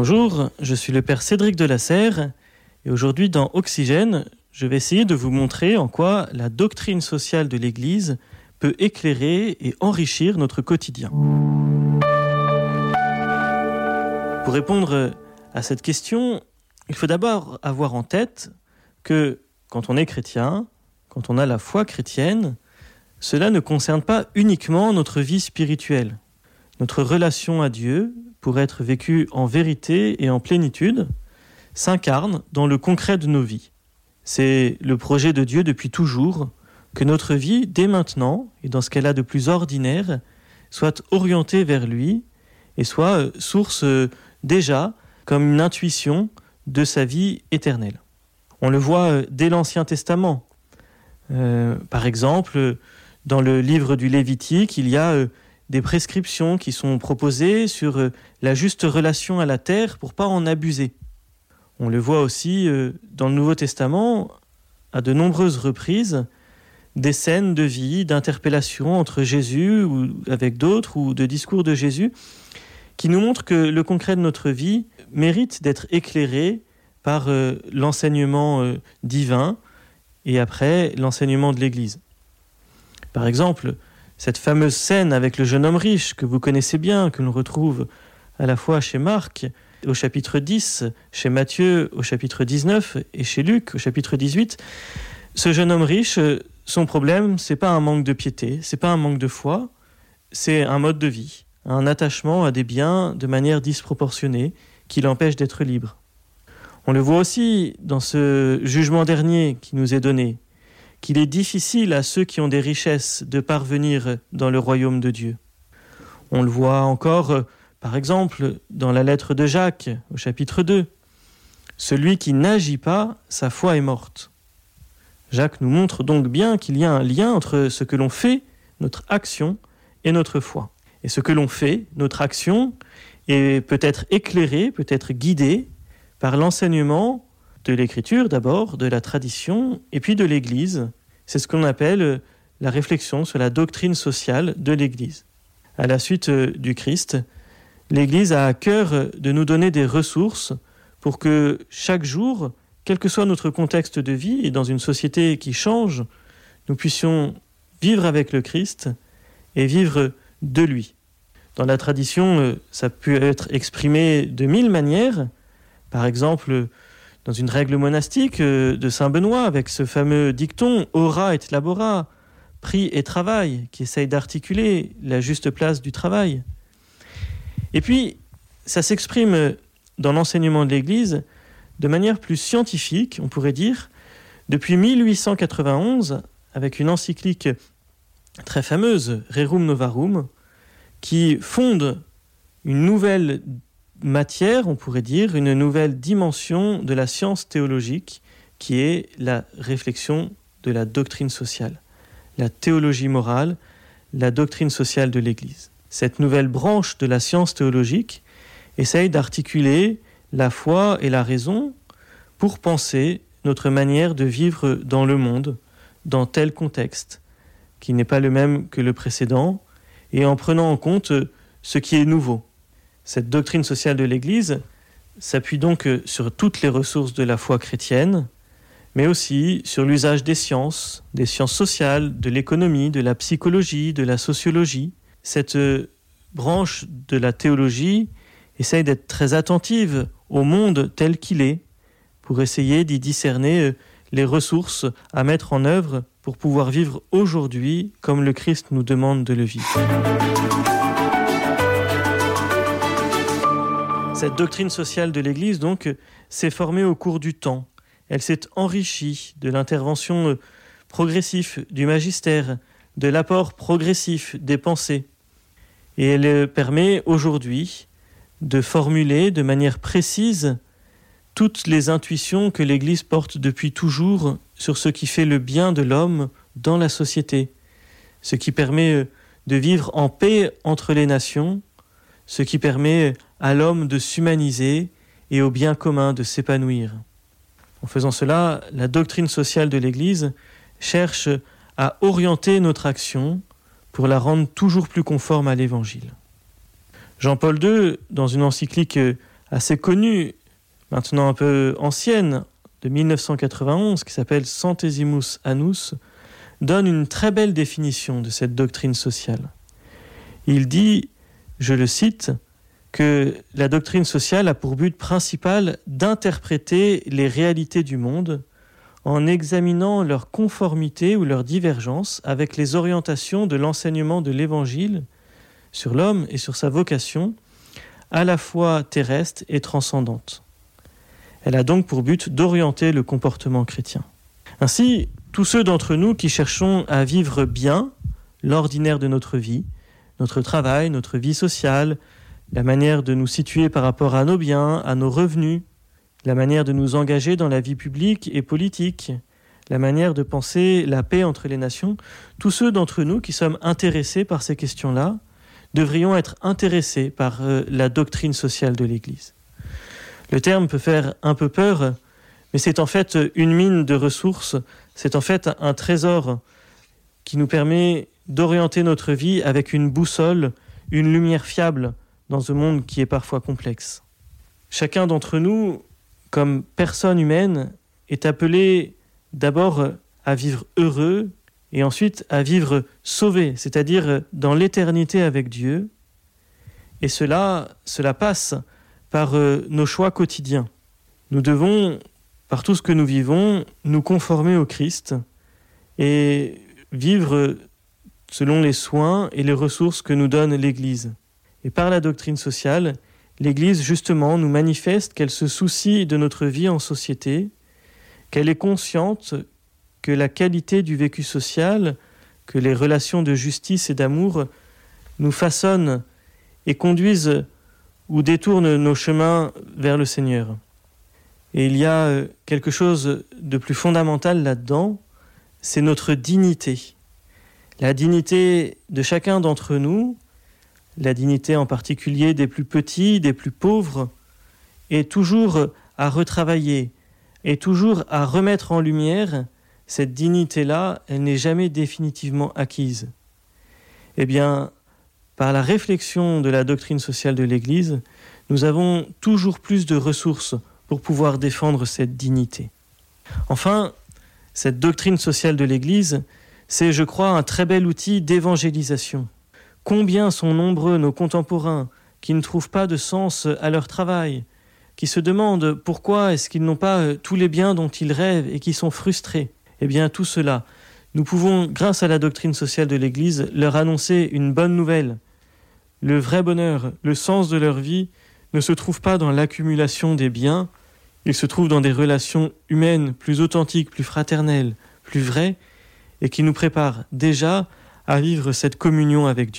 Bonjour, je suis le Père Cédric de la Serre et aujourd'hui dans Oxygène, je vais essayer de vous montrer en quoi la doctrine sociale de l'Église peut éclairer et enrichir notre quotidien. Pour répondre à cette question, il faut d'abord avoir en tête que quand on est chrétien, quand on a la foi chrétienne, cela ne concerne pas uniquement notre vie spirituelle. Notre relation à Dieu, pour être vécue en vérité et en plénitude, s'incarne dans le concret de nos vies. C'est le projet de Dieu depuis toujours que notre vie, dès maintenant, et dans ce qu'elle a de plus ordinaire, soit orientée vers lui et soit euh, source euh, déjà comme une intuition de sa vie éternelle. On le voit euh, dès l'Ancien Testament. par exemple, dans le livre du Lévitique, il y a des prescriptions qui sont proposées sur euh, la juste relation à la terre pour pas en abuser. On le voit aussi euh, dans le Nouveau Testament à de nombreuses reprises des scènes de vie, d'interpellation entre Jésus ou avec d'autres ou de discours de Jésus qui nous montrent que le concret de notre vie mérite d'être éclairé par euh, l'enseignement divin et après l'enseignement de l'Église. Par exemple, cette fameuse scène avec le jeune homme riche que vous connaissez bien, que l'on retrouve à la fois chez Marc au chapitre 10, chez Matthieu au chapitre 19 et chez Luc au chapitre 18. Ce jeune homme riche, son problème, c'est pas un manque de piété, c'est pas un manque de foi, c'est un mode de vie, un attachement à des biens de manière disproportionnée qui l'empêche d'être libre. On le voit aussi dans ce jugement dernier qui nous est donné, qu'il est difficile à ceux qui ont des richesses de parvenir dans le royaume de Dieu. On le voit encore, par exemple, dans la lettre de Jacques au chapitre 2. Celui qui n'agit pas, sa foi est morte. Jacques nous montre donc bien qu'il y a un lien entre ce que l'on fait, notre action, et notre foi. Et ce que l'on fait, notre action, est peut-être éclairé, peut-être guidé par l'enseignement de l'écriture d'abord, de la tradition, et puis de l'Église. C'est ce qu'on appelle euh, la réflexion sur la doctrine sociale de l'Église. À la suite euh, du Christ, l'Église a à cœur de nous donner des ressources pour que chaque jour, quel que soit notre contexte de vie et dans une société qui change, nous puissions vivre avec le Christ et vivre de lui. Dans la tradition, euh, ça peut être exprimé de mille manières. Par exemple, dans une règle monastique euh, de Saint Benoît avec ce fameux dicton ora et labora, prix et travail, qui essaye d'articuler la juste place du travail. Et puis, ça s'exprime dans l'enseignement de l'Église de manière plus scientifique, on pourrait dire, depuis 1891, avec une encyclique très fameuse, Rerum Novarum, qui fonde une nouvelle matière, on pourrait dire, une nouvelle dimension de la science théologique qui est la réflexion de la doctrine sociale, la théologie morale, la doctrine sociale de l'Église. Cette nouvelle branche de la science théologique essaye d'articuler la foi et la raison pour penser notre manière de vivre dans le monde, dans tel contexte, qui n'est pas le même que le précédent, et en prenant en compte ce qui est nouveau. Cette doctrine sociale de l'Église s'appuie donc euh, sur toutes les ressources de la foi chrétienne, mais aussi sur l'usage des sciences, des sciences sociales, de l'économie, de la psychologie, de la sociologie. Cette euh, branche de la théologie essaye d'être très attentive au monde tel qu'il est, pour essayer d'y discerner euh, les ressources à mettre en œuvre pour pouvoir vivre aujourd'hui comme le Christ nous demande de le vivre. Cette doctrine sociale de l'Église, donc, s'est formée au cours du temps. Elle s'est enrichie de l'intervention euh, progressive du magistère, de l'apport progressif des pensées. Et elle euh, permet aujourd'hui de formuler de manière précise toutes les intuitions que l'Église porte depuis toujours sur ce qui fait le bien de l'homme dans la société, ce qui permet euh, de vivre en paix entre les nations, ce qui permet à l'homme de s'humaniser et au bien commun de s'épanouir. En faisant cela, la doctrine sociale de l'Église cherche à orienter notre action pour la rendre toujours plus conforme à l'Évangile. Jean-Paul II, dans une encyclique assez connue, maintenant un peu ancienne, de 1991, qui s'appelle Centesimus Annus, donne une très belle définition de cette doctrine sociale. Il dit, je le cite, que la doctrine sociale a pour but principal d'interpréter les réalités du monde en examinant leur conformité ou leur divergence avec les orientations de l'enseignement de l'Évangile sur l'homme et sur sa vocation, à la fois terrestre et transcendante. Elle a donc pour but d'orienter le comportement chrétien. Ainsi, tous ceux d'entre nous qui cherchons à vivre bien l'ordinaire de notre vie, notre travail, notre vie sociale, la manière de nous situer par rapport à nos biens, à nos revenus, la manière de nous engager dans la vie publique et politique, la manière de penser la paix entre les nations, tous ceux d'entre nous qui sommes intéressés par ces questions-là devrions être intéressés par euh, la doctrine sociale de l'Église. Le terme peut faire un peu peur, mais c'est en fait une mine de ressources, c'est en fait un trésor qui nous permet d'orienter notre vie avec une boussole, une lumière fiable dans un monde qui est parfois complexe. Chacun d'entre nous, comme personne humaine, est appelé d'abord à vivre heureux et ensuite à vivre sauvé, c'est-à-dire dans l'éternité avec Dieu. Et cela, cela passe par euh, nos choix quotidiens. Nous devons, par tout ce que nous vivons, nous conformer au Christ et vivre selon les soins et les ressources que nous donne l'Église. Et par la doctrine sociale, l'Église justement nous manifeste qu'elle se soucie de notre vie en société, qu'elle est consciente que la qualité du vécu social, que les relations de justice et d'amour nous façonnent et conduisent ou détournent nos chemins vers le Seigneur. Et il y a euh, quelque chose de plus fondamental là-dedans, c'est notre dignité. La dignité de chacun d'entre nous, la dignité en particulier des plus petits, des plus pauvres, est toujours à retravailler, est toujours à remettre en lumière cette dignité-là, elle n'est jamais définitivement acquise. Eh bien, par la réflexion de la doctrine sociale de l'Église, nous avons toujours plus de ressources pour pouvoir défendre cette dignité. Enfin, cette doctrine sociale de l'Église, c'est, je crois, un très bel outil d'évangélisation. Combien sont nombreux nos contemporains qui ne trouvent pas de sens à leur travail, qui se demandent pourquoi est-ce qu'ils n'ont pas tous les biens dont ils rêvent et qui sont frustrés eh bien tout cela, nous pouvons, grâce à la doctrine sociale de l'Église, leur annoncer une bonne nouvelle. Le vrai bonheur, le sens de leur vie, ne se trouve pas dans l'accumulation des biens, il se trouve dans des relations humaines plus authentiques, plus fraternelles, plus vraies, et qui nous préparent déjà à vivre cette communion avec Dieu.